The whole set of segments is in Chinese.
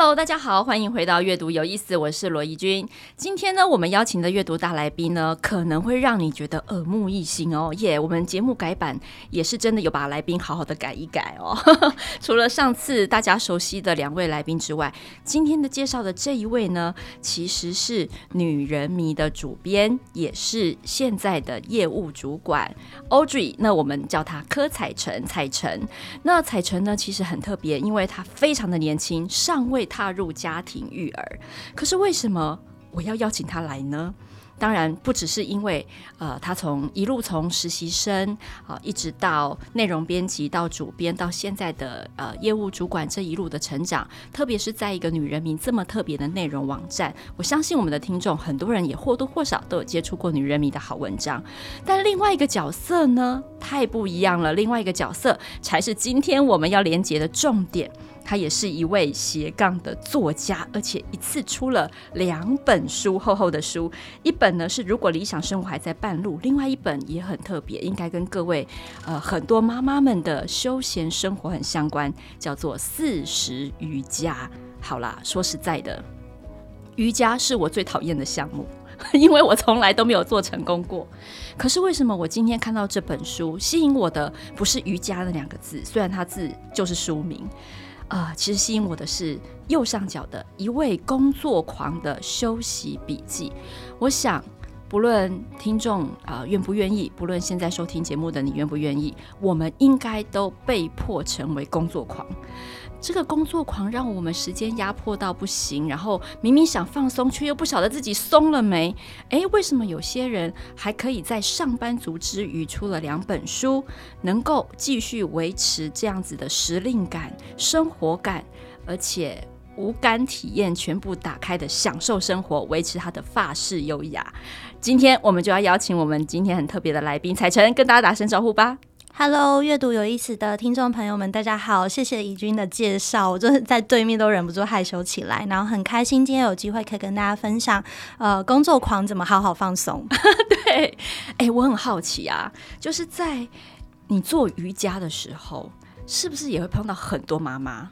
Hello，大家好，欢迎回到阅读有意思，我是罗怡君。今天呢，我们邀请的阅读大来宾呢，可能会让你觉得耳目一新哦。耶、我们节目改版也是真的有把来宾好好的改一改哦。除了上次大家熟悉的两位来宾之外，今天的介绍的这一位呢，其实是《女人迷》的主编，也是现在的业务主管 Audrey。那我们叫她柯采晨，采澄。那彩晨呢，其实很特别，因为她非常的年轻，尚未。踏入家庭育儿，可是为什么我要邀请他来呢？当然不只是因为，呃，他从一路从实习生啊，一直到内容编辑，到主编，到现在的呃业务主管这一路的成长，特别是在一个女人迷这么特别的内容网站，我相信我们的听众很多人也或多或少都有接触过女人迷的好文章。但另外一个角色呢，太不一样了，另外一个角色才是今天我们要连接的重点。他也是一位斜杠的作家，而且一次出了两本书，厚厚的书。一本呢是《如果理想生活还在半路》，另外一本也很特别，应该跟各位呃很多妈妈们的休闲生活很相关，叫做《四十瑜伽》。好啦，说实在的，瑜伽是我最讨厌的项目，因为我从来都没有做成功过。可是为什么我今天看到这本书，吸引我的不是瑜伽的两个字，虽然它字就是书名。啊、呃，其实吸引我的是右上角的一位工作狂的休息笔记。我想，不论听众啊、愿不愿意，不论现在收听节目的你愿不愿意，我们应该都被迫成为工作狂。这个工作狂让我们时间压迫到不行，然后明明想放松，却又不晓得自己松了没。诶，为什么有些人还可以在上班族之余出了两本书，能够继续维持这样子的时令感、生活感，而且五感体验全部打开的享受生活，维持他的法式优雅？今天我们就要邀请我们今天很特别的来宾彩晨，跟大家打声招呼吧。Hello，阅读有意思的听众朋友们，大家好，谢谢怡君的介绍，我就是在对面都忍不住害羞起来，然后很开心今天有机会可以跟大家分享，呃，工作狂怎么好好放松。对，哎、欸，我很好奇啊，就是在你做瑜伽的时候，是不是也会碰到很多妈妈？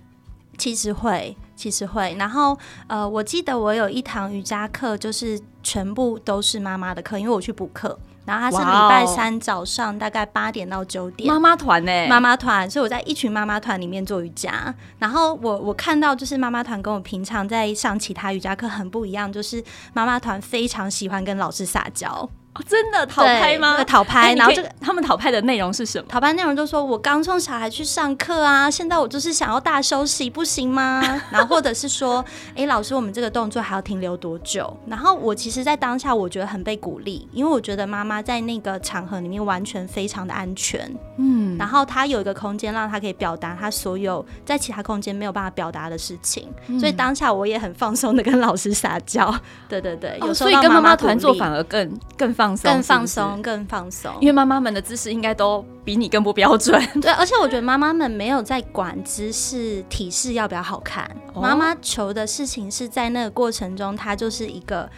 其实会，其实会。然后，呃，我记得我有一堂瑜伽课，就是全部都是妈妈的课，因为我去补课。然后他是礼拜三早上大概八点到九点，妈妈团呢？妈妈团，所以我在一群妈妈团里面做瑜伽。然后我我看到就是妈妈团跟我平常在上其他瑜伽课很不一样，就是妈妈团非常喜欢跟老师撒娇。哦、真的讨拍吗？对，讨拍。然后这个他们讨拍的内容是什么？讨拍内容就说：“我刚送小孩去上课啊，现在我就是想要大休息，不行吗？” 然后或者是说：“哎、欸，老师，我们这个动作还要停留多久？”然后我其实，在当下我觉得很被鼓励，因为我觉得妈妈在那个场合里面完全非常的安全。嗯，然后她有一个空间让她可以表达她所有在其他空间没有办法表达的事情，嗯、所以当下我也很放松的跟老师撒娇。对对对，有时候、跟妈妈团坐反而更更放。更放松，更放松，因为妈妈们的姿势应该都比你更不标准。对，而且我觉得妈妈们没有在管姿势、体式要不要好看，妈妈求的事情是在那个过程中，她就是一个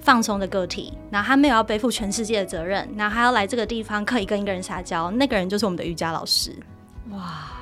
放松的个体，然后她没有要背负全世界的责任，然后还要来这个地方可以跟一个人撒娇，那个人就是我们的瑜伽老师。哇。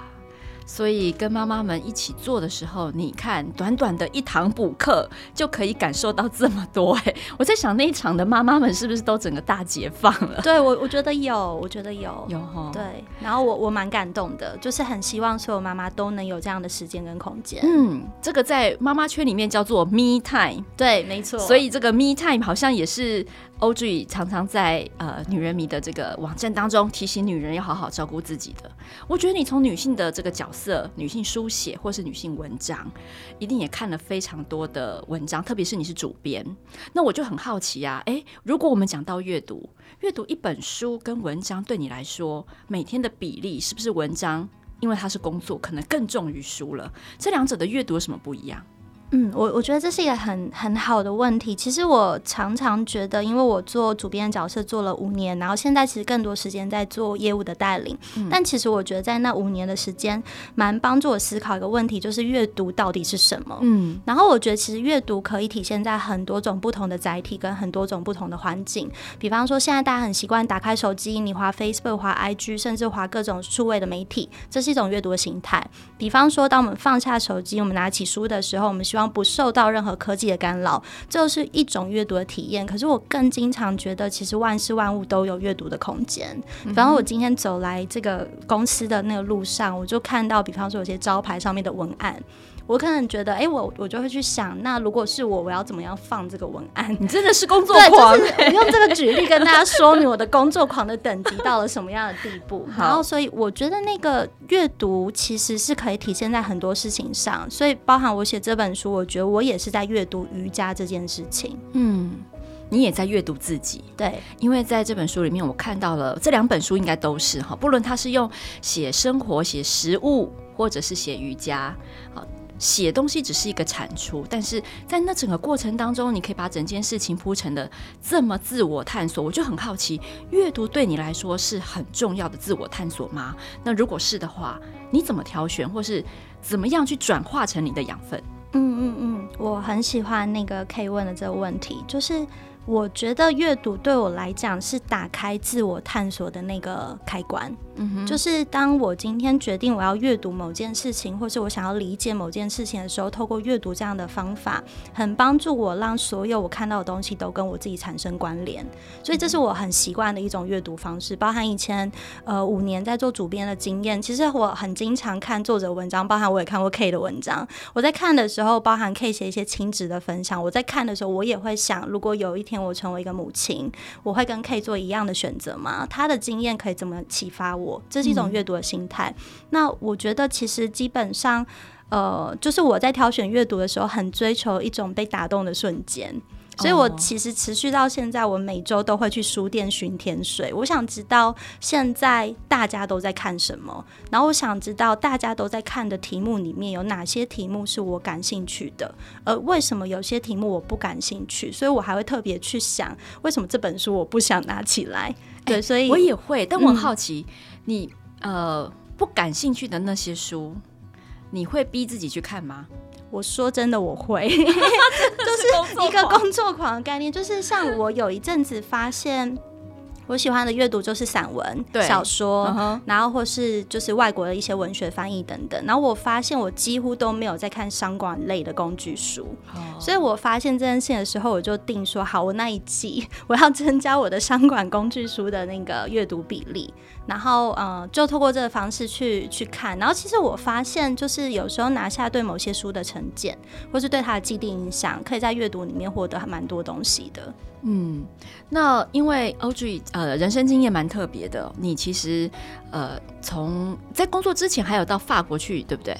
所以跟妈妈们一起做的时候，你看短短的一堂补课就可以感受到这么多哎！我在想那一场的妈妈们是不是都整个大解放了？对，我我觉得有，我觉得有有哈。对，然后我我蛮感动的，就是很希望所有妈妈都能有这样的时间跟空间。嗯，这个在妈妈圈里面叫做 Me Time。对，没错。所以这个 Me Time 好像也是。Audrey 常常在呃女人迷的这个网站当中提醒女人要好好照顾自己的。我觉得你从女性的这个角色、女性书写或是女性文章，一定也看了非常多的文章，特别是你是主编。那我就很好奇啊，诶，如果我们讲到阅读，阅读一本书跟文章对你来说，每天的比例是不是文章？因为它是工作，可能更重于书了。这两者的阅读有什么不一样？嗯，我我觉得这是一个很很好的问题。其实我常常觉得，因为我做主编的角色做了五年，然后现在其实更多时间在做业务的带领。嗯、但其实我觉得在那五年的时间，蛮帮助我思考一个问题，就是阅读到底是什么？嗯，然后我觉得其实阅读可以体现在很多种不同的载体跟很多种不同的环境。比方说，现在大家很习惯打开手机，你滑 Facebook、滑 IG，甚至滑各种数位的媒体，这是一种阅读的形态。比方说，当我们放下手机，我们拿起书的时候，我们希望不受到任何科技的干扰，这就是一种阅读的体验。可是我更经常觉得，其实万事万物都有阅读的空间。比方，我今天走来这个公司的那个路上，我就看到，比方说有些招牌上面的文案。我可能觉得，哎、欸，我我就会去想，那如果是我，我要怎么样放这个文案？你真的是工作狂。对，就是、用这个举例跟大家说明我的工作狂的等级到了什么样的地步。然后，所以我觉得那个阅读其实是可以体现在很多事情上。所以，包含我写这本书，我觉得我也是在阅读瑜伽这件事情。嗯，你也在阅读自己。对，因为在这本书里面，我看到了这两本书应该都是哈，不论他是用写生活、写食物，或者是写瑜伽，好。写东西只是一个产出，但是在那整个过程当中，你可以把整件事情铺成的这么自我探索，我就很好奇，阅读对你来说是很重要的自我探索吗？那如果是的话，你怎么挑选，或是怎么样去转化成你的养分？嗯嗯嗯，我很喜欢那个 K 问的这个问题，就是。我觉得阅读对我来讲是打开自我探索的那个开关。嗯哼，就是当我今天决定我要阅读某件事情，或是我想要理解某件事情的时候，透过阅读这样的方法，很帮助我让所有我看到的东西都跟我自己产生关联。所以这是我很习惯的一种阅读方式。包含以前呃五年在做主编的经验，其实我很经常看作者文章，包含我也看过 K 的文章。我在看的时候，包含 K 写一些亲职的分享，我在看的时候，我也会想，如果有一天。我成为一个母亲，我会跟 K 做一样的选择吗？他的经验可以怎么启发我？这是一种阅读的心态。嗯。那我觉得其实基本上，呃，就是我在挑选阅读的时候，很追求一种被打动的瞬间。所以，我其实持续到现在，我每周都会去书店巡天水。我想知道现在大家都在看什么，然后我想知道大家都在看的题目里面有哪些题目是我感兴趣的，而为什么有些题目我不感兴趣？所以我还会特别去想，为什么这本书我不想拿起来？对，所以我也会，但我很好奇，嗯、你呃不感兴趣的那些书，你会逼自己去看吗？我说真的，我会，就是一个工作狂的概念，就是像我有一阵子发现。我喜欢的阅读就是散文、小说，uh-huh. 然后或是就是外国的一些文学翻译等等。然后我发现我几乎都没有在看商管类的工具书，oh. 所以我发现这件事情的时候，我就定说好，我那一季 我要增加我的商管工具书的那个阅读比例。然后嗯，就透过这个方式去去看。然后其实我发现，就是有时候拿下对某些书的成见，或是对它的既定印象，可以在阅读里面获得还蛮多东西的。嗯，那因为欧剧呃人生经验蛮特别的，你其实呃从在工作之前还有到法国去，对不对？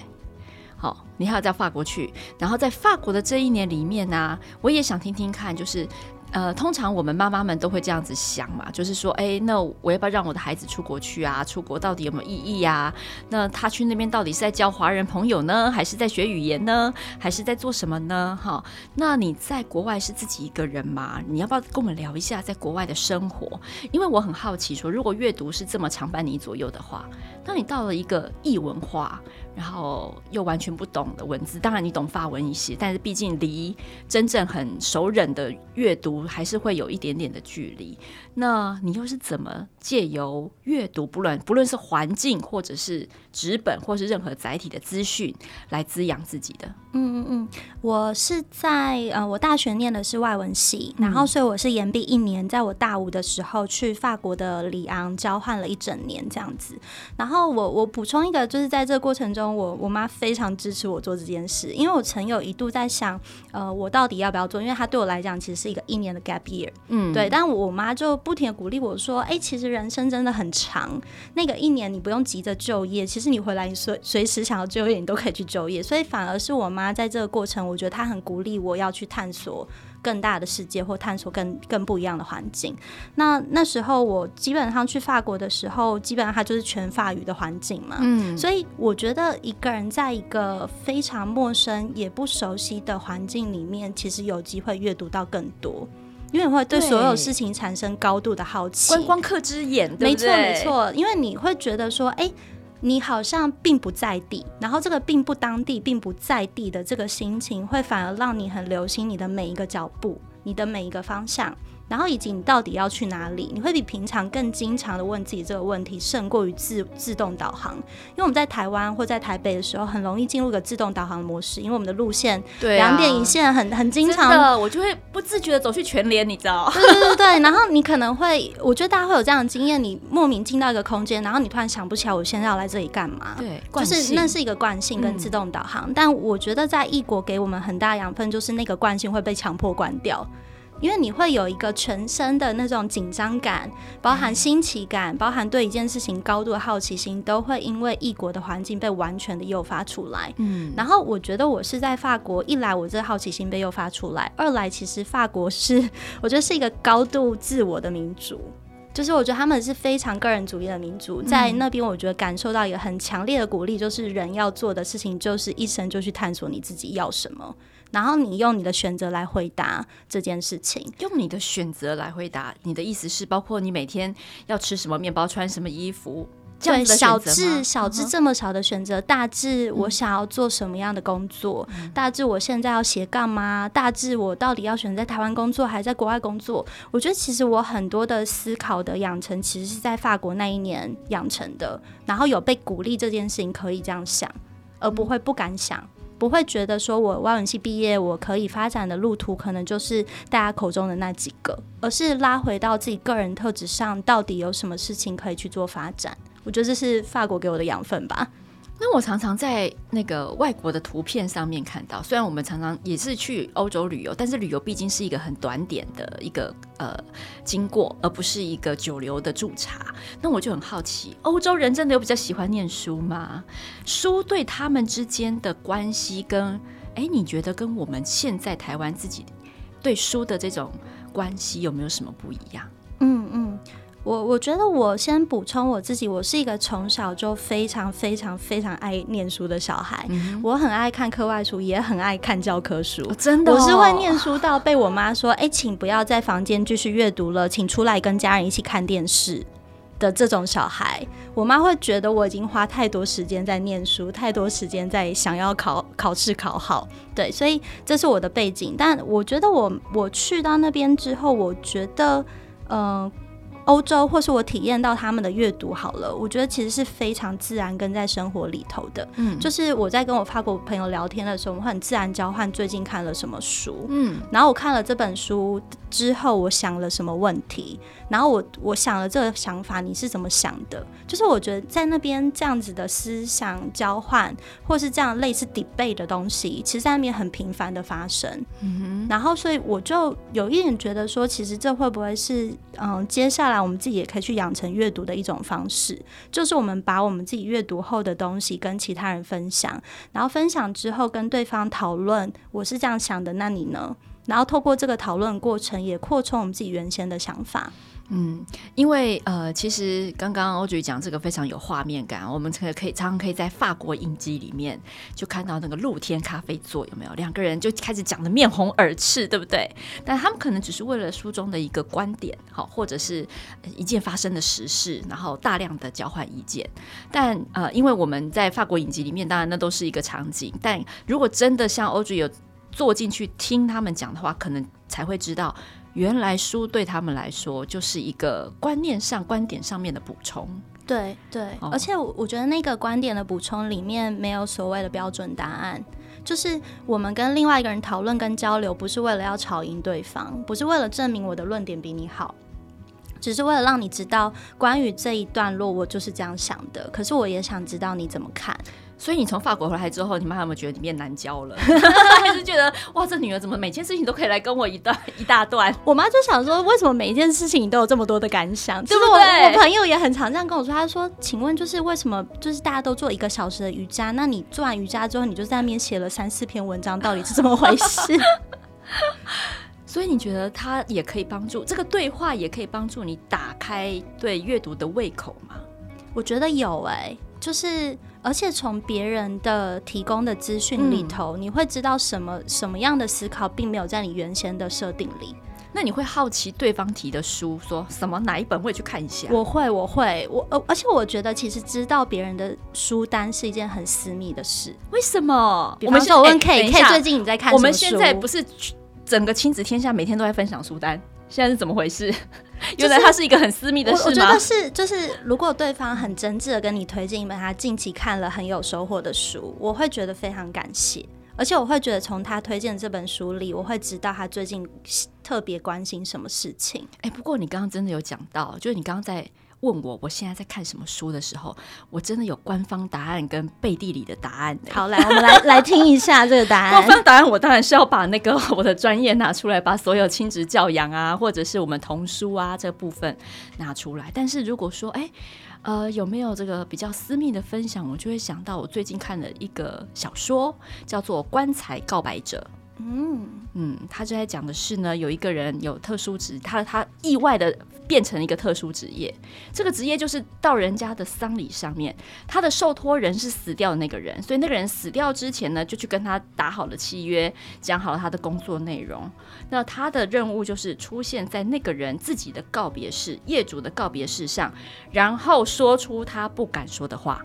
好，你还有在法国去，然后在法国的这一年里面呢、我也想听听看，就是。呃，通常我们妈妈们都会这样子想嘛，就是说，哎、那我要不要让我的孩子出国去啊？出国到底有没有意义呀、啊？那他去那边到底是在交华人朋友呢，还是在学语言呢，还是在做什么呢？哈，那你在国外是自己一个人吗？你要不要跟我们聊一下在国外的生活？因为我很好奇，说如果阅读是这么常伴你左右的话，那你到了一个异文化。然后又完全不懂的文字，当然你懂法文一些，但是毕竟离真正很熟稔的阅读还是会有一点点的距离。那你又是怎么借由阅读，不论不论是环境，或者是纸本，或是任何载体的资讯，来滋养自己的？嗯嗯嗯，我是在呃，我大学念的是外文系，然后所以我是延毕一年，在我大五的时候去法国的里昂交换了一整年这样子。然后我我补充一个，就是在这个过程中，我我妈非常支持我做这件事，因为我曾有一度在想，呃，我到底要不要做？因为它对我来讲其实是一个一年的 gap year，嗯，对，但我妈就。不停的鼓励我说：“哎、欸，其实人生真的很长，那个一年你不用急着就业，其实你回来你随随时想要就业，你都可以去就业。所以反而是我妈在这个过程，我觉得她很鼓励我要去探索更大的世界，或探索更更不一样的环境。那那时候我基本上去法国的时候，基本上它就是全法语的环境嘛。嗯，所以我觉得一个人在一个非常陌生也不熟悉的环境里面，其实有机会阅读到更多。因为你会对所有事情产生高度的好奇，观光客之眼，对对？没错，没错。因为你会觉得说，哎，你好像并不在地，然后这个并不当地、并不在地的这个心情，会反而让你很留心你的每一个脚步，你的每一个方向。然后以及你到底要去哪里？你会比平常更经常的问自己这个问题，胜过于自自动导航。因为我们在台湾或在台北的时候，很容易进入一个自动导航模式，因为我们的路线两点一线很，很很经常的，我就会不自觉的走去全联，你知道？对对对对。然后你可能会，我觉得大家会有这样的经验，你莫名进到一个空间，然后你突然想不起来我现在要来这里干嘛？对，就是那是一个惯性跟自动导航。嗯、但我觉得在异国给我们很大养分，就是那个惯性会被强迫关掉。因为你会有一个全身的那种紧张感，包含新奇感，包含对一件事情高度的好奇心，都会因为异国的环境被完全的诱发出来。嗯，然后我觉得我是在法国，一来我这好奇心被诱发出来，二来其实法国是 我觉得是一个高度自我的民族，就是我觉得他们是非常个人主义的民族，在那边我觉得感受到一个很强烈的鼓励，就是人要做的事情就是一生就去探索你自己要什么。然后你用你的选择来回答这件事情，用你的选择来回答。你的意思是，包括你每天要吃什么面包、穿什么衣服？对，小至小至这么小的选择，大致我想要做什么样的工作，嗯、大致我现在要斜杠吗？大致我到底要选择在台湾工作还是在国外工作？我觉得其实我很多的思考的养成，其实是在法国那一年养成的。然后有被鼓励这件事情可以这样想，而不会不敢想。不会觉得说我外文系毕业，我可以发展的路途可能就是大家口中的那几个，而是拉回到自己个人特质上，到底有什么事情可以去做发展。我觉得这是法国给我的养分吧。那我常常在那个外国的图片上面看到，虽然我们常常也是去欧洲旅游，但是旅游毕竟是一个很短点的一个呃经过，而不是一个久留的驻察。那我就很好奇，欧洲人真的有比较喜欢念书吗？书对他们之间的关系跟，哎，你觉得跟我们现在台湾自己对书的这种关系有没有什么不一样？嗯嗯。我我觉得我先补充我自己，我是一个从小就非常非常非常爱念书的小孩。嗯、我很爱看课外书，也很爱看教科书。哦、真的、哦，我是会念书到被我妈说：“哎、欸，请不要在房间继续阅读了，请出来跟家人一起看电视。”的这种小孩，我妈会觉得我已经花太多时间在念书，太多时间在想要考考试考好。对，所以这是我的背景。但我觉得我我去到那边之后，我觉得嗯。呃欧洲，或是我体验到他们的阅读好了，我觉得其实是非常自然跟在生活里头的。嗯，就是我在跟我法国朋友聊天的时候，我们很自然交换最近看了什么书。嗯，然后我看了这本书之后，我想了什么问题，然后我我想了这个想法，你是怎么想的？就是我觉得在那边这样子的思想交换，或是这样类似 debate 的东西，其实在那边很频繁的发生。嗯哼，然后所以我就有一点觉得说，其实这会不会是嗯接下来。我们自己也可以去养成阅读的一种方式，就是我们把我们自己阅读后的东西跟其他人分享，然后分享之后跟对方讨论，我是这样想的，那你呢？然后透过这个讨论过程，也扩充我们自己原先的想法。嗯，因为呃，其实刚刚 Audrey 讲这个非常有画面感，我们可可以常常可以在法国影集里面就看到那个露天咖啡座，有没有？两个人就开始讲得面红耳赤，对不对？但他们可能只是为了书中的一个观点，好，或者是一件发生的时事，然后大量的交换意见。但呃，因为我们在法国影集里面，当然那都是一个场景，但如果真的像 Audrey 有坐进去听他们讲的话，可能才会知道。原来书对他们来说就是一个观念上、观点上面的补充。对对，哦、而且我觉得那个观点的补充里面没有所谓的标准答案，就是我们跟另外一个人讨论跟交流，不是为了要吵赢对方，不是为了证明我的论点比你好，只是为了让你知道关于这一段落我就是这样想的。可是我也想知道你怎么看。所以你从法国回来之后，你妈有没有觉得你变难教了？还是觉得哇，这女儿怎么每件事情都可以来跟我一段一大段？我妈就想说，为什么每一件事情你都有这么多的感想？就是我我朋友也很常这样跟我说，他说，请问就是为什么就是大家都做一个小时的瑜伽，那你做完瑜伽之后，你就在那边写了三四篇文章，到底是怎么回事？所以你觉得它也可以帮助这个对话，也可以帮助你打开对阅读的胃口吗？我觉得有哎、欸，就是而且从别人的提供的资讯里头，嗯、你会知道什么什么样的思考并没有在你原先的设定里。那你会好奇对方提的书说什么？哪一本会去看一下？我会，我会，我而而且我觉得其实知道别人的书单是一件很私密的事。为什么？比方说我问 K，K 最近你在看什么书？我们现在不是整个亲子天下每天都在分享书单，现在是怎么回事？原来它是一个很私密的事吗？我，我觉得是，就是如果对方很真挚的跟你推荐一本他近期看了很有收获的书，我会觉得非常感谢。而且我会觉得，从他推荐这本书里，我会知道他最近特别关心什么事情。哎、欸，不过你刚刚真的有讲到，就是你刚刚在问我我现在在看什么书的时候，我真的有官方答案跟背地里的答案。好，来，我们来来听一下这个答案。官方答案，我当然是要把那个 我的专业拿出来，把所有亲职教养啊，或者是我们童书啊这部分拿出来。但是如果说，哎、欸。呃，有没有这个比较私密的分享？我就会想到我最近看了一个小说，叫做《棺材告白者》。嗯嗯，他就在讲的是呢，有一个人有特殊职，他他意外的变成了一个特殊职业。这个职业就是到人家的丧礼上面，他的受托人是死掉的那个人，所以那个人死掉之前呢，就去跟他打好了契约，讲好了他的工作内容。那他的任务就是出现在那个人自己的告别式，业主的告别式上，然后说出他不敢说的话，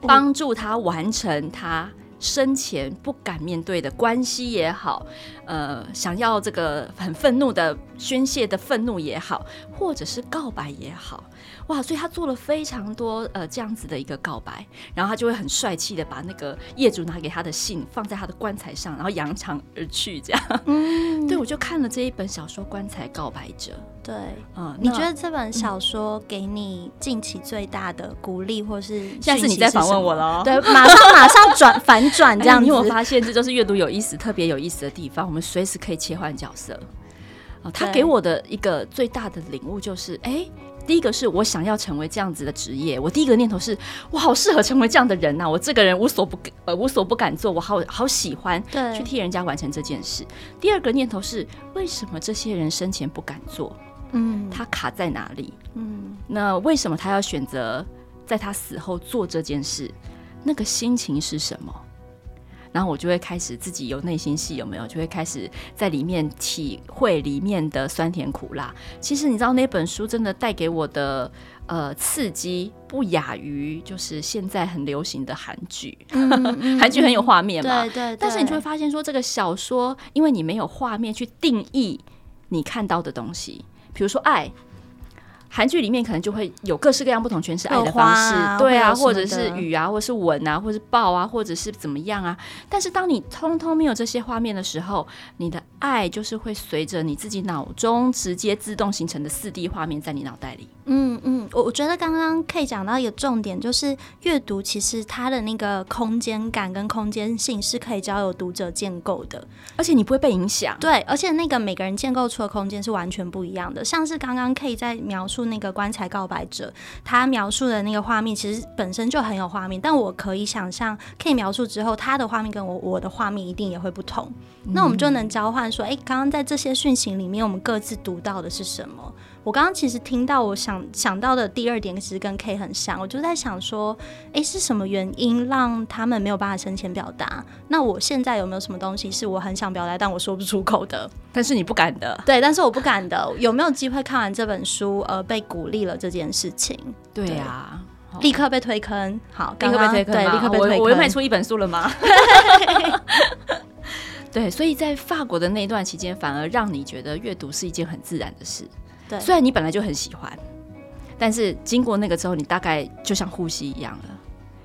帮助他完成他。生前不敢面对的关系也好，呃，想要这个很愤怒的宣泄的愤怒也好，或者是告白也好。哇！所以他做了非常多呃这样子的一个告白，然后他就会很帅气的把那个业主拿给他的信放在他的棺材上，然后扬长而去这样。嗯，对，我就看了这一本小说《棺材告白者》。对，嗯，你觉得这本小说给你近期最大的鼓励，或是下次你再访问我了？对，马上马上转反转这样子。你有发现这就是阅读有意思、特别有意思的地方？我们随时可以切换角色。哦，他给我的一个最大的领悟就是。第一个是我想要成为这样子的职业，我第一个念头是，我好适合成为这样的人呐、啊！我这个人无所不呃无所不敢做，我好好喜欢去替人家完成这件事。第二个念头是，为什么这些人生前不敢做？嗯，他卡在哪里？嗯，那为什么他要选择在他死后做这件事？那个心情是什么？然后我就会开始自己有内心戏，有没有？就会开始在里面体会里面的酸甜苦辣。其实你知道那本书真的带给我的呃刺激，不亚于就是现在很流行的韩剧。韩剧很有画面嘛，对对对。但是你就会发现说，这个小说因为你没有画面去定义你看到的东西，比如说爱。韩剧里面可能就会有各式各样不同诠释爱的方式，啊对啊，或者是雨啊，或者是吻啊，或者是抱啊，或者是怎么样啊。但是当你通通没有这些画面的时候，你的爱就是会随着你自己脑中直接自动形成的四 D 画面在你脑袋里。嗯嗯，我我觉得刚刚可以讲到一个重点，就是阅读其实它的那个空间感跟空间性是可以交由读者建构的，而且你不会被影响。对，而且那个每个人建构出的空间是完全不一样的。像是刚刚可以在描述那个棺材告白者，他描述的那个画面其实本身就很有画面，但我可以想象，可以描述之后，他的画面跟我我的画面一定也会不同。嗯、那我们就能交换说，哎、欸，刚刚在这些讯息里面，我们各自读到的是什么？我刚刚其实听到，我想想到的第二点其实跟 K 很像，我就在想说，诶，是什么原因让他们没有办法生前表达？那我现在有没有什么东西是我很想表达，但我说不出口的？但是你不敢的，对，但是我不敢的。有没有机会看完这本书而被鼓励了这件事情？对呀，立刻被推坑，好，立刻被推坑，对，立刻被推坑。我又卖出一本书了吗？对，所以在法国的那段期间，反而让你觉得阅读是一件很自然的事。对，虽然你本来就很喜欢，但是经过那个之后，你大概就像呼吸一样了。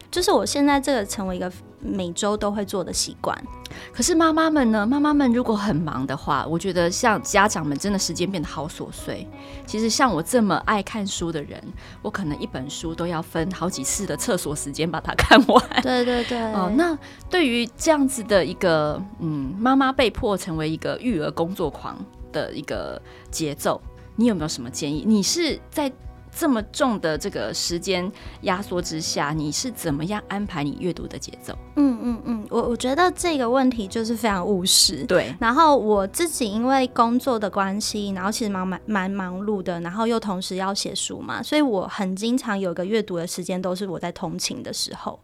就是我现在这个成为一个每周都会做的习惯。可是妈妈们呢？妈妈们如果很忙的话，我觉得像家长们真的时间变得好琐碎。其实像我这么爱看书的人，我可能一本书都要分好几次的厕所时间把它看完。对对对。哦，那对于这样子的一个嗯，妈妈被迫成为一个育儿工作狂的一个节奏。你有没有什么建议？你是在这么重的这个时间压缩之下，你是怎么样安排你阅读的节奏？嗯嗯嗯，我我觉得这个问题就是非常务实。对，然后我自己因为工作的关系，然后其实蛮蛮蛮忙碌的，然后又同时要写书嘛，所以我很经常有个阅读的时间都是我在通勤的时候。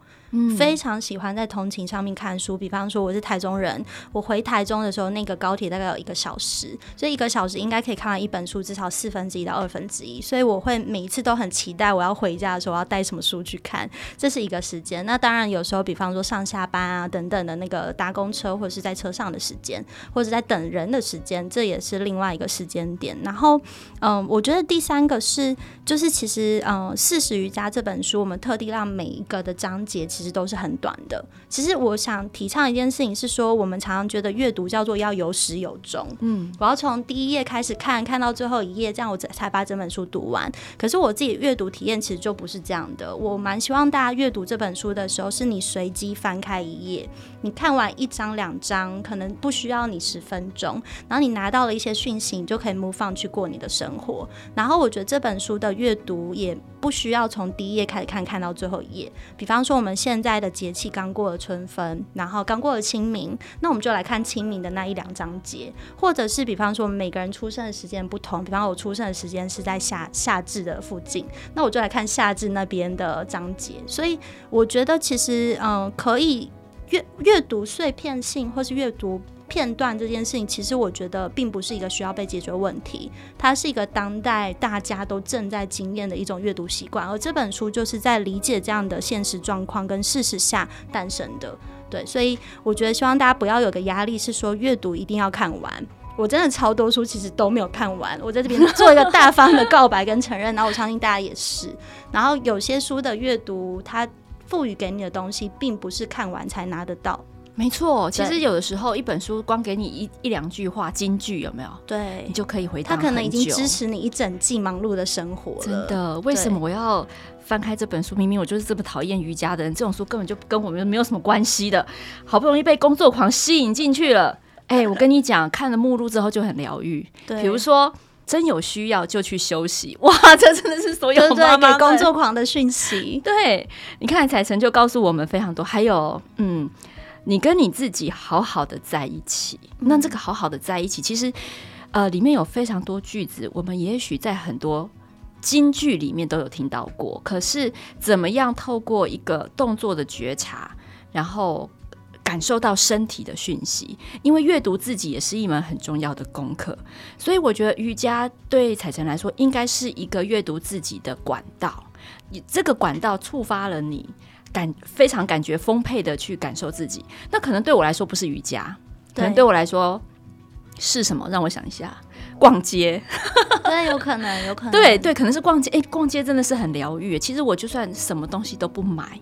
非常喜欢在通勤上面看书，比方说我是台中人，我回台中的时候，那个高铁大概有一个小时，所以一个小时应该可以看完一本书，至少四分之一到二分之一，所以我会每一次都很期待我要回家的时候我要带什么书去看，这是一个时间。那当然有时候，比方说上下班啊等等的那个搭公车或者是在车上的时间，或者在等人的时间，这也是另外一个时间点。然后，嗯，我觉得第三个是，就是其实，嗯，《四十瑜伽》这本书，我们特地让每一个的章节其实。其实都是很短的。其实我想提倡一件事情是说，我们常常觉得阅读叫做要有始有终。嗯，我要从第一页开始看，看到最后一页，这样我才才把整本书读完。可是就我自己阅读体验其实就不是这样的。我蛮希望大家阅读这本书的时候，是你随机翻开一页，你看完一张两张，可能不需要你十分钟，然后你拿到了一些讯息，你就可以 move on 去过你的生活。然后我觉得这本书的阅读也不需要从第一页开始看，看到最后一页。比方说我们现在的节气刚过了春分，然后刚过了清明，那我们就来看清明的那一两章节，或者是比方说我们每个人出生的时间不同，比方我出生的时间是在夏夏至的附近，那我就来看夏至那边的章节。所以我觉得其实嗯，可以阅阅读碎片性，或是阅读。片段这件事情，其实我觉得并不是一个需要被解决问题，它是一个当代大家都正在经验的一种阅读习惯，而这本书就是在理解这样的现实状况跟事实下诞生的。对，所以我觉得希望大家不要有个压力，是说阅读一定要看完。我真的超多书其实都没有看完，我在这边做一个大方的告白跟承认，然后我相信大家也是。然后有些书的阅读，它赋予给你的东西，并不是看完才拿得到。没错，其实有的时候一本书光给你一一两句话金句，有没有？对，你就可以回答。他可能已经支持你一整季忙碌的生活了。真的，为什么我要翻开这本书？明明我就是这么讨厌瑜伽的人，这种书根本就跟我们没有什么关系的。好不容易被工作狂吸引进去了，哎、欸，我跟你讲，看了目录之后就很疗愈。对，比如说真有需要就去休息。哇，这真的是所有妈妈给工作狂的讯息。对，你看彩晨就告诉我们非常多，还有嗯。你跟你自己好好的在一起，那这个好好的在一起，其实，呃，里面有非常多句子，我们也许在很多京剧里面都有听到过。可是，怎么样透过一个动作的觉察，然后感受到身体的讯息？因为阅读自己也是一门很重要的功课，所以我觉得瑜伽对彩晨来说，应该是一个阅读自己的管道。你这个管道触发了你。感非常感觉丰沛的去感受自己，那可能对我来说不是瑜伽，可能对我来说是什么？让我想一下，逛街，对，有可能，有可能，对对，可能是逛街。哎，逛街真的是很疗愈。其实我就算什么东西都不买，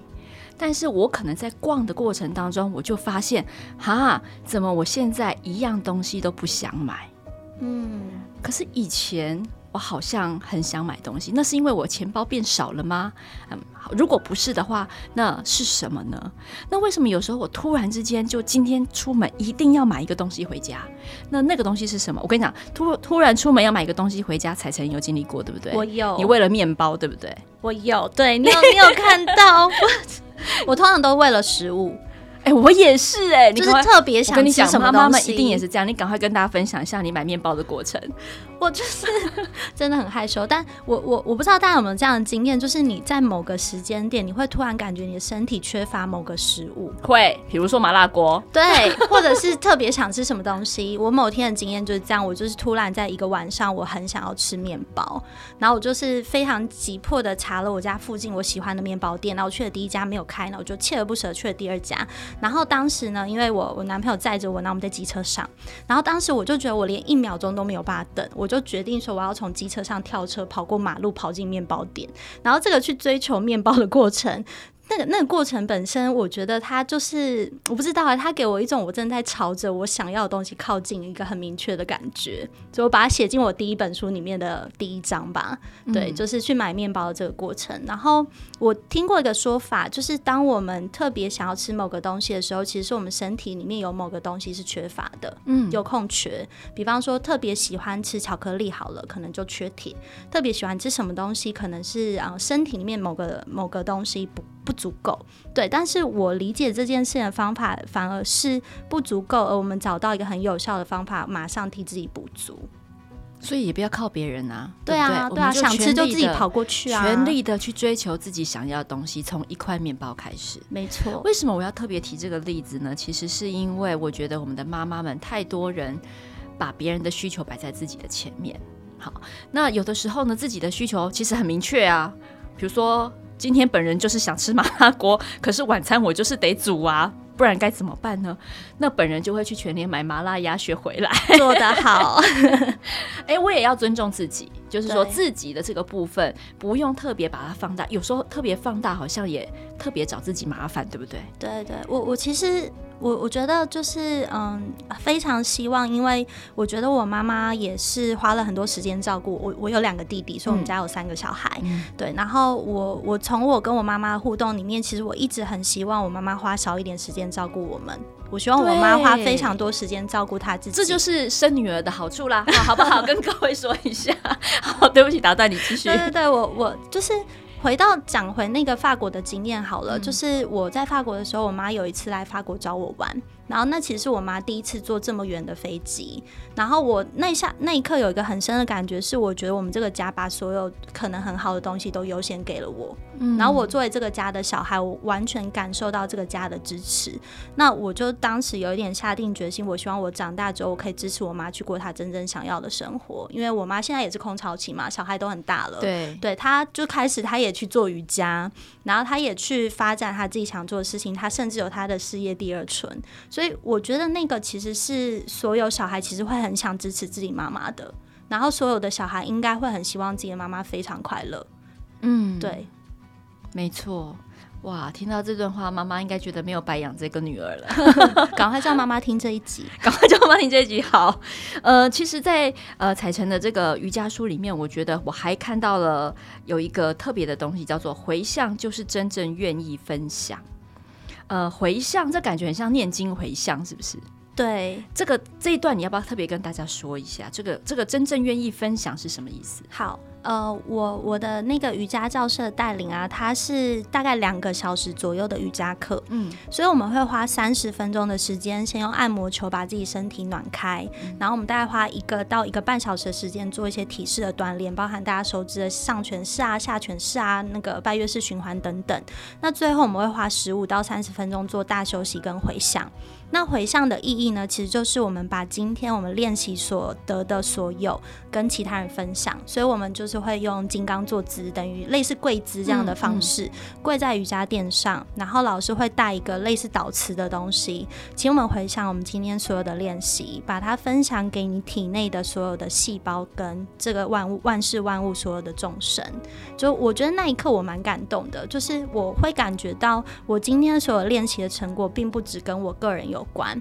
但是我可能在逛的过程当中，我就发现，哈，怎么我现在一样东西都不想买？嗯，可是以前。我好像很想买东西，那是因为我钱包变少了吗？嗯，如果不是的话，那是什么呢？那为什么有时候我突然之间就今天出门一定要买一个东西回家？那那个东西是什么？我跟你讲，突突然出门要买一个东西回家，彩晨有经历过，对不对？我有。你为了面包，对不对？我有。对，你有你有看到？我通常都为了食物。哎、欸，我也是哎、欸，就是特别想吃什么东西。妈妈们一定也是这样，你赶快跟大家分享一下你买面包的过程。我就是 真的很害羞，但我我我不知道大家有没有这样的经验，就是你在某个时间点，你会突然感觉你的身体缺乏某个食物，会，比如说麻辣锅，对，或者是特别想吃什么东西。我某天的经验就是这样，我就是突然在一个晚上，我很想要吃面包，然后我就是非常急迫的查了我家附近我喜欢的面包店，然后我去了第一家没有开，然后我就锲而不舍去了第二家。然后当时呢，因为我我男朋友载着我，那我们在机车上，然后当时我就觉得我连一秒钟都没有办法等，我。就决定说我要从机车上跳车，跑过马路，跑进面包店。然后这个去追求面包的过程，那个那个过程本身，我觉得他就是我不知道啊，他给我一种我正在朝着我想要的东西靠近一个很明确的感觉，就我把它写进我第一本书里面的第一章吧。对，嗯、就是去买面包的这个过程。然后我听过一个说法，就是当我们特别想要吃某个东西的时候，其实是我们身体里面有某个东西是缺乏的，嗯，有空缺。比方说，特别喜欢吃巧克力，好了，可能就缺铁；特别喜欢吃什么东西，可能是啊，身体里面某个某个东西不不足够。对，但是我理解这件事情的方法反而是不足够，而我们找到一个很有效的方法，马上替自己补足。所以也不要靠别人啊，对啊，对啊，想吃就自己跑过去啊，全力的去追求自己想要的东西，从一块面包开始。没错。为什么我要特别提这个例子呢？其实是因为我觉得我们的妈妈们太多人把别人的需求摆在自己的前面。好，那有的时候呢，自己的需求其实很明确啊，比如说。今天本人就是想吃麻辣锅，可是晚餐我就是得煮啊，不然该怎么办呢？那本人就会去全联买麻辣鸭血回来，做得好。哎、欸，我也要尊重自己，就是说自己的这个部分不用特别把它放大，有时候特别放大好像也特别找自己麻烦，对不对？对对，我我其实。我我觉得就是嗯，非常希望，因为我觉得我妈妈也是花了很多时间照顾我。我有两个弟弟，所以我们家有三个小孩。嗯、对，然后我我从我跟我妈妈的互动里面，其实我一直很希望我妈妈花少一点时间照顾我们。我希望我妈花非常多时间照顾她自己。这就是生女儿的好处啦，好，好不好？跟各位说一下。好，对不起，打断你继续。对对对，我我就是。回到讲回那个法国的经验好了，嗯、就是我在法国的时候，我妈有一次来法国找我玩。然后那其实是我妈第一次坐这么远的飞机，然后我那一下那一刻有一个很深的感觉，是我觉得我们这个家把所有可能很好的东西都优先给了我，嗯，然后我作为这个家的小孩，我完全感受到这个家的支持，那我就当时有一点下定决心，我希望我长大之后我可以支持我妈去过她真正想要的生活，因为我妈现在也是空巢期嘛，小孩都很大了，对，对，她就开始她也去做瑜伽，然后她也去发展她自己想做的事情，她甚至有她的事业第二春，所以。所以我觉得那个其实是所有小孩其实会很想支持自己妈妈的，然后所有的小孩应该会很希望自己的妈妈非常快乐。嗯，对，没错。哇，听到这段话，妈妈应该觉得没有白养这个女儿了。赶快叫妈妈听这一集，赶快叫妈妈听这一集。好，呃，其实在，在呃彩晨的这个瑜伽书里面，我觉得我还看到了有一个特别的东西，叫做回向，就是真正愿意分享。呃，回向这感觉很像念经回向，是不是？对，这个这一段你要不要特别跟大家说一下？这个这个真正愿意分享是什么意思？好。呃，我我的那个瑜伽教室的带领啊，它是大概两个小时左右的瑜伽课，嗯，所以我们会花三十分钟的时间，先用按摩球把自己身体暖开，嗯，然后我们大概花一个到一个半小时的时间做一些体式的锻炼，包含大家熟知的上犬式啊、下犬式啊、那个拜月式循环等等。那最后我们会花十五到三十分钟做大休息跟回向。那回向的意义呢，其实就是我们把今天我们练习所得的所有跟其他人分享，所以我们就是会用金刚坐姿，等于类似跪姿这样的方式，嗯嗯、跪在瑜伽垫上，然后老师会带一个类似导词的东西，请我们回想我们今天所有的练习，把它分享给你体内的所有的细胞跟这个万物万事万物所有的众生。就我觉得那一刻我蛮感动的，就是我会感觉到我今天所有练习的成果，并不只跟我个人有。关，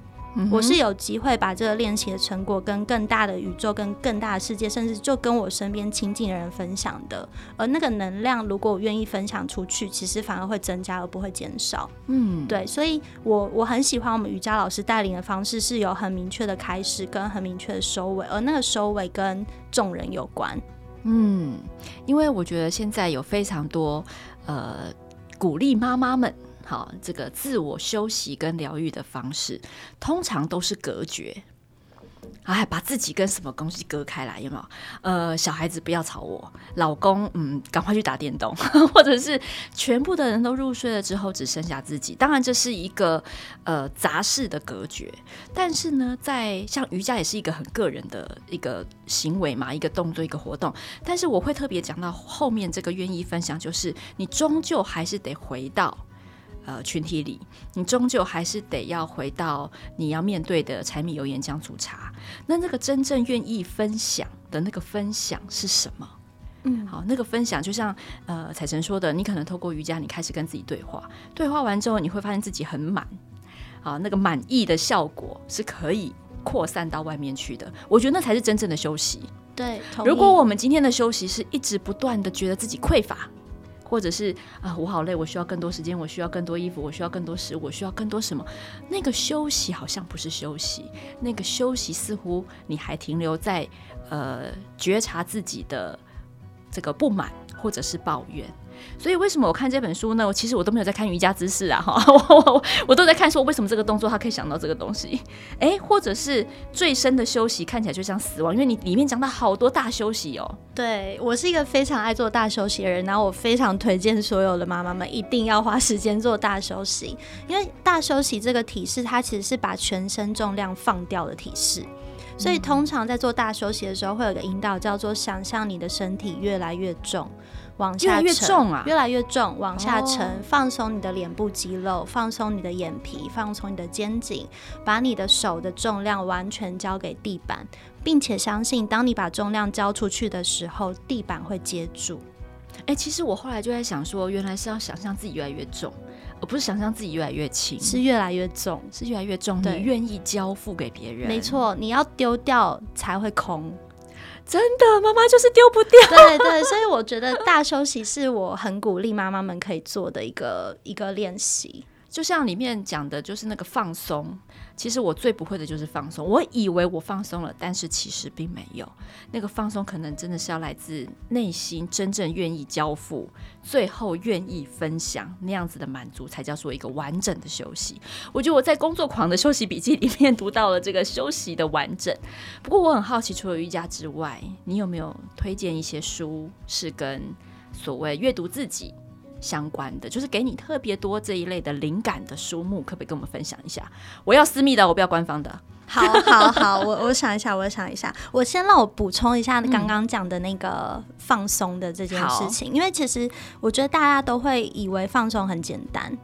我是有机会把这个练习的成果跟更大的宇宙、跟更大的世界，甚至就跟我身边亲近的人分享的。而那个能量，如果我愿意分享出去，其实反而会增加而不会减少。嗯，对，所以我我很喜欢我们瑜伽老师带领的方式，是有很明确的开始跟很明确的收尾，而那个收尾跟众人有关。嗯，因为我觉得现在有非常多呃鼓励妈妈们。好，这个自我休息跟疗愈的方式，通常都是隔绝，哎，把自己跟什么东西隔开来，有没有？呃，小孩子不要吵我，老公，嗯，赶快去打电动，或者是全部的人都入睡了之后，只剩下自己。当然，这是一个呃杂事的隔绝，但是呢，在像瑜伽也是一个很个人的一个行为嘛，一个动作，一个活动。但是我会特别讲到后面这个愿意分享，就是你终究还是得回到。呃，群体里，你终究还是得要回到你要面对的柴米油盐酱醋茶。那那个真正愿意分享的那个分享是什么？嗯，好，那个分享就像呃彩晨说的，你可能透过瑜伽，你开始跟自己对话，对话完之后，你会发现自己很满，好，那个满意的效果是可以扩散到外面去的。我觉得那才是真正的休息。对，如果我们今天的休息是一直不断的觉得自己匮乏，或者是啊我好累，我需要更多时间，我需要更多衣服，我需要更多食物，我需要更多什么，那个休息好像不是休息，那个休息似乎你还停留在呃觉察自己的。这个不满或者是抱怨，所以为什么我看这本书呢？我其实我都没有在看瑜伽姿势啊，哈，我 我我都在看说为什么这个动作他可以想到这个东西，哎，或者是最深的休息看起来就像死亡，因为你里面讲到好多大休息哦。对，我是一个非常爱做大休息的人，然后我非常推荐所有的妈妈们一定要花时间做大休息，因为大休息这个体式它其实是把全身重量放掉的体式。所以通常在做大休息的时候，会有个引导叫做想象你的身体越来越重，往下沉，越来越重啊，越来越重，往下沉，放松你的脸部肌肉，放松你的眼皮，放松你的肩颈，把你的手的重量完全交给地板，并且相信当你把重量交出去的时候，地板会接住。哎，其实我后来就在想说，原来是要想象自己越来越重。而不是想象自己越来越轻，是越来越重，是越来越重。你愿意交付给别人，没错，你要丢掉才会空。真的，妈妈就是丢不掉。对对，所以我觉得大休息是我很鼓励妈妈们可以做的一个一个练习。就像里面讲的，就是那个放松。其实我最不会的就是放松。我以为我放松了，但是其实并没有。那个放松可能真的是要来自内心真正愿意交付，最后愿意分享那样子的满足，才叫做一个完整的休息。我觉得我在工作狂的休息笔记里面读到了这个休息的完整。不过我很好奇，除了瑜伽之外，你有没有推荐一些书是跟所谓阅读自己相关的，就是给你特别多这一类的灵感的书目，可不可以跟我们分享一下？我要私密的，我不要官方的。好，好，好，我 我想一下，我想一下，我先让我补充一下刚刚讲的那个放松的这件事情，嗯、因为其实我觉得大家都会以为放松很简单。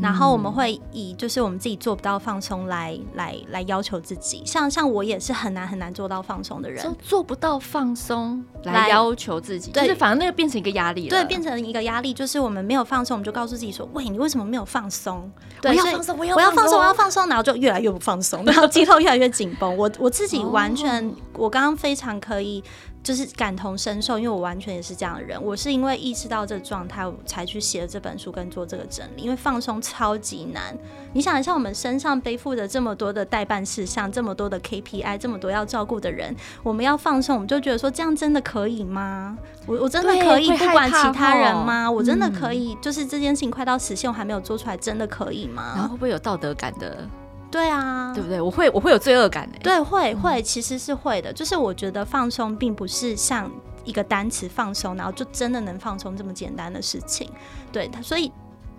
然后我们会以就是我们自己做不到放松来来来要求自己，像像我也是很难很难做到放松的人，做做不到放松来要求自己，就是反而那个变成一个压力了，对，变成一个压力，就是我们没有放松，我们就告诉自己说，喂，你为什么没有放松？对，我要放松，我要我要放松，我要放松，然后就越来越不放松，然后 肌肉越来越紧绷。我我自己完全，哦、我刚刚非常可以。就是感同身受，因为我完全也是这样的人。我是因为意识到这个状态，我才去写了这本书跟做这个整理。因为放松超级难，你想一下，我们身上背负着这么多的代办事项，这么多的 KPI，这么多要照顾的人，我们要放松，我们就觉得说这样真的可以吗？我我真的可以不管其他人吗？我真的可以，就是这件事情快到实现，我还没有做出来，真的可以吗？然后会不会有道德感的？对啊，对不对？我会，我会有罪恶感的。对，会会，其实是会的。就是我觉得放松并不是像一个单词放松，然后就真的能放松这么简单的事情。对，所以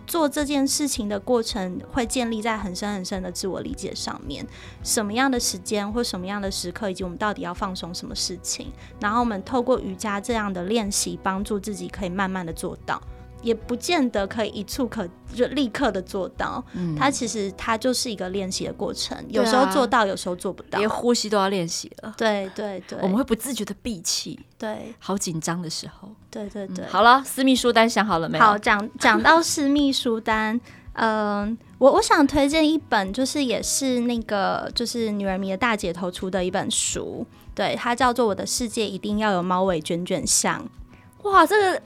做这件事情的过程会建立在很深很深的自我理解上面。什么样的时间或什么样的时刻，以及我们到底要放松什么事情，然后我们透过瑜伽这样的练习，帮助自己可以慢慢的做到。也不见得可以一触可就立刻的做到，嗯，它其实它就是一个练习的过程，有时候做到，有时候做不到，连呼吸都要练习了。对对对，我们会不自觉的闭气，对，好紧张的时候。对对对，好了，私密书单想好了没有？好，讲讲到私密书单，嗯，我我想推荐一本，就是也是那个就是女人迷的大姐头出的一本书，对，它叫做《我的世界一定要有猫尾卷卷像》。哇，这个。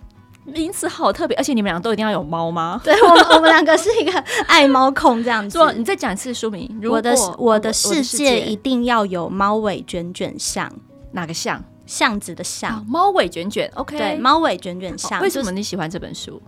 名词好特别，而且你们两个都一定要有猫吗？对，我们我们两个是一个爱猫控这样子。你再讲一次书名。我的我的世界一定要有猫尾卷卷巷。哪个巷？巷子的巷。猫尾卷卷，OK。对，猫尾卷卷巷。为什么你喜欢这本书？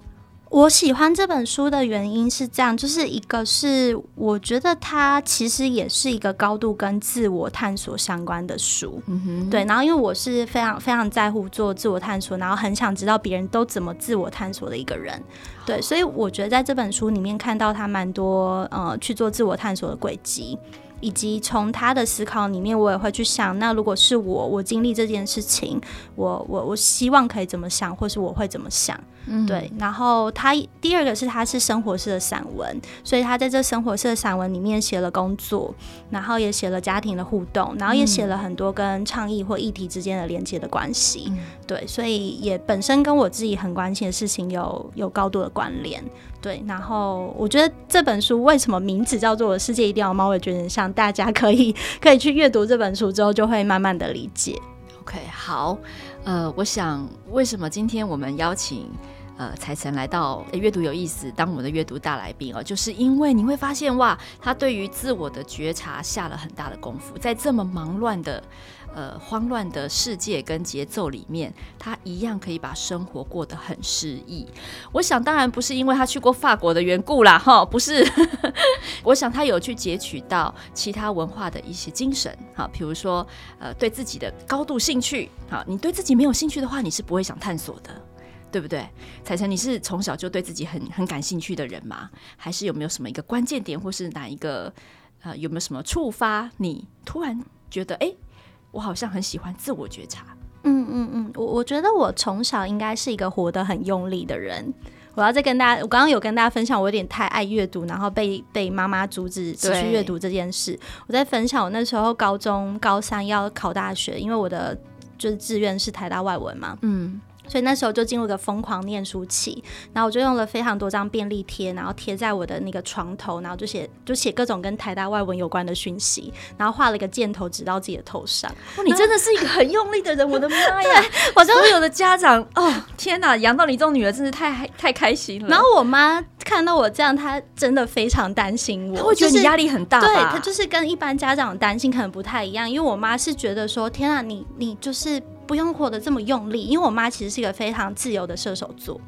我喜欢这本书的原因是这样，就是一个是我觉得它其实也是一个高度跟自我探索相关的书，嗯哼，对。然后因为我是非常非常在乎做自我探索，然后很想知道别人都怎么自我探索的一个人，对，所以我觉得在这本书里面看到他蛮多呃去做自我探索的轨迹。以及从他的思考里面，我也会去想，那如果是我，我经历这件事情，我我我希望可以怎么想，或是我会怎么想？嗯，对。然后他第二个是他是生活式的散文，所以他在这生活式的散文里面写了工作，然后也写了家庭的互动，然后也写了很多跟倡议或议题之间的连接的关系。嗯，对，所以也本身跟我自己很关心的事情有有高度的关联。对，然后我觉得这本书为什么名字叫做《我的世界一定要猫》，我觉得像大家可以可以去阅读这本书之后，就会慢慢的理解。OK，好，呃，我想为什么今天我们邀请呃财神来到阅读有意思当我们的阅读大来宾哦，就是因为你会发现哇，他对于自我的觉察下了很大的功夫，在这么忙乱的。呃，慌乱的世界跟节奏里面，他一样可以把生活过得很适意。我想，当然不是因为他去过法国的缘故啦，哈，不是。我想他有去截取到其他文化的一些精神，哈，比如说，呃，对自己的高度兴趣，好，你对自己没有兴趣的话，你是不会想探索的，对不对？彩晨，你是从小就对自己很很感兴趣的人吗？还是有没有什么一个关键点，或是哪一个，呃，有没有什么触发你突然觉得，哎？我好像很喜欢自我觉察。嗯嗯嗯，我我觉得我从小应该是一个活得很用力的人。我要再跟大家，我刚刚有跟大家分享，我有点太爱阅读，然后被被妈妈阻止持续阅读这件事。我在分享我那时候高中高三要考大学，因为我的就是志愿是台大外文嘛。嗯。所以那时候就进入一个疯狂念书期，然后我就用了非常多张便利贴，然后贴在我的那个床头，然后就写就写各种跟台大外文有关的讯息，然后画了一个箭头指到自己的头上。哦，你真的是一个很用力的人，我的妈呀！对，我所有的家长，哦天哪，养到你这种女儿真是太太开心了。然后我妈看到我这样，她真的非常担心我，她会觉得你压力很大吧？对，她就是跟一般家长担心可能不太一样，因为我妈是觉得说，天啊，你你就是。不用活得这么用力，因为我妈其实是一个非常自由的射手座，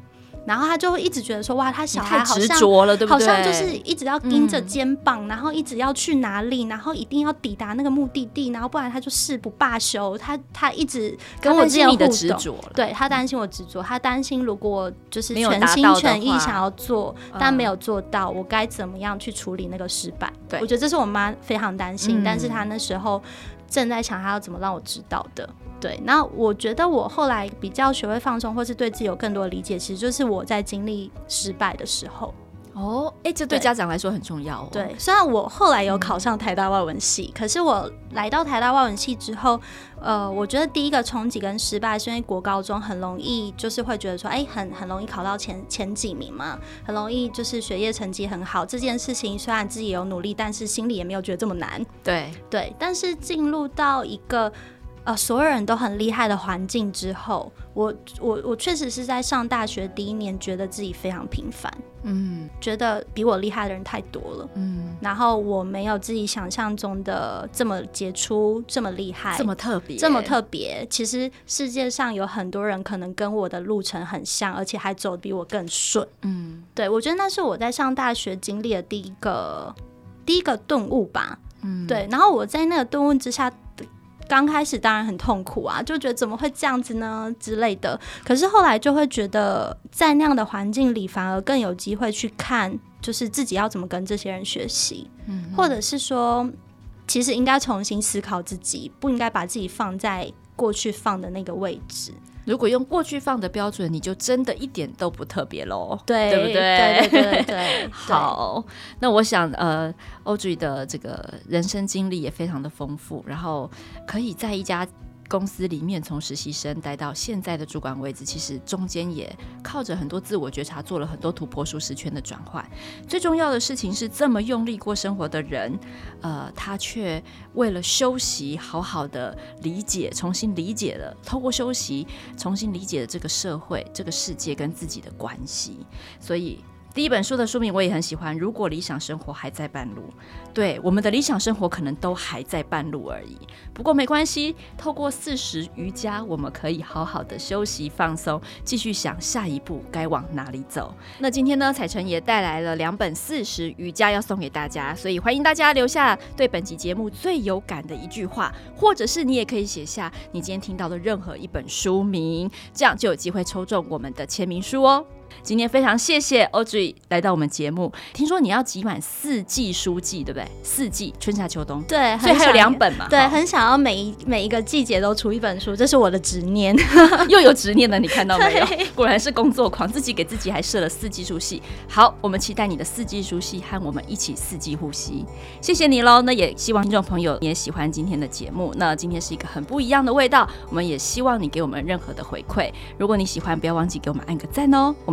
然后她就会一直觉得说，哇，她小孩好执着了，对不对？好像就是一直要盯着肩膀，嗯，然后一直要去哪里，然后一定要抵达那个目的地，然后不然她就誓不罢休。她她一直跟我之间互动，对，她担心我执着，她担心如果就是全心全意想要做，但没有做到，我该怎么样去处理那个失败？对，我觉得这是我妈非常担心，嗯，但是她那时候正在想她要怎么让我知道的。对，那我觉得我后来比较学会放松，或是对自己有更多的理解，其实就是我在经历失败的时候。哦，哎，这对家长来说很重要哦。对，虽然我后来有考上台大外文系，嗯，可是我来到台大外文系之后，呃，我觉得第一个冲击跟失败是因为国高中很容易就是会觉得说，哎，很很容易考到前前几名嘛，很容易就是学业成绩很好。这件事情虽然自己有努力，但是心里也没有觉得这么难。对对，但是进入到一个。呃，所有人都很厉害的环境之后，我我我确实是在上大学第一年，觉得自己非常平凡，嗯，觉得比我厉害的人太多了，嗯，然后我没有自己想象中的这么杰出，这么厉害，这么特别，这么特别。其实世界上有很多人可能跟我的路程很像，而且还走得比我更顺，嗯，对，我觉得那是我在上大学经历的第一个第一个顿悟吧，嗯，对，然后我在那个顿悟之下。刚开始当然很痛苦啊，就觉得怎么会这样子呢之类的。可是后来就会觉得，在那样的环境里，反而更有机会去看，就是自己要怎么跟这些人学习，嗯，或者是说，其实应该重新思考自己，不应该把自己放在过去放的那个位置。如果用过去放的标准，你就真的一点都不特别喽，对，对不对？对对对，对 好，那我想，呃，Audrey 的这个人生经历也非常的丰富，然后可以在一家。公司里面从实习生待到现在的主管位置，其实中间也靠着很多自我觉察，做了很多突破舒适圈的转换。最重要的事情是，这么用力过生活的人，呃，他却为了休息，好好的理解，重新理解了，透过休息，重新理解了这个社会、这个世界跟自己的关系，所以。第一本书的书名我也很喜欢。如果理想生活还在半路，对，我们的理想生活可能都还在半路而已。不过没关系，透过四时瑜伽，我们可以好好的休息放松，继续想下一步该往哪里走。那今天呢，彩晨也带来了两本四时瑜伽要送给大家，所以欢迎大家留下对本集节目最有感的一句话，或者是你也可以写下你今天听到的任何一本书名，这样就有机会抽中我们的签名书哦。今天非常谢谢 Audrey 来到我们节目。听说你要集满四季书季，对不对？四季，春夏秋冬。对，所以还有两本嘛。对，很想要每一每一个季节都出一本书，这是我的执念。又有执念了，你看到没有？果然是工作狂，自己给自己还设了四季书系。好，我们期待你的四季书系和我们一起四季呼吸。谢谢你喽。那也希望听众朋友也喜欢今天的节目。那今天是一个很不一样的味道，我们也希望你给我们任何的回馈。如果你喜欢，不要忘记给我们按个赞哦。我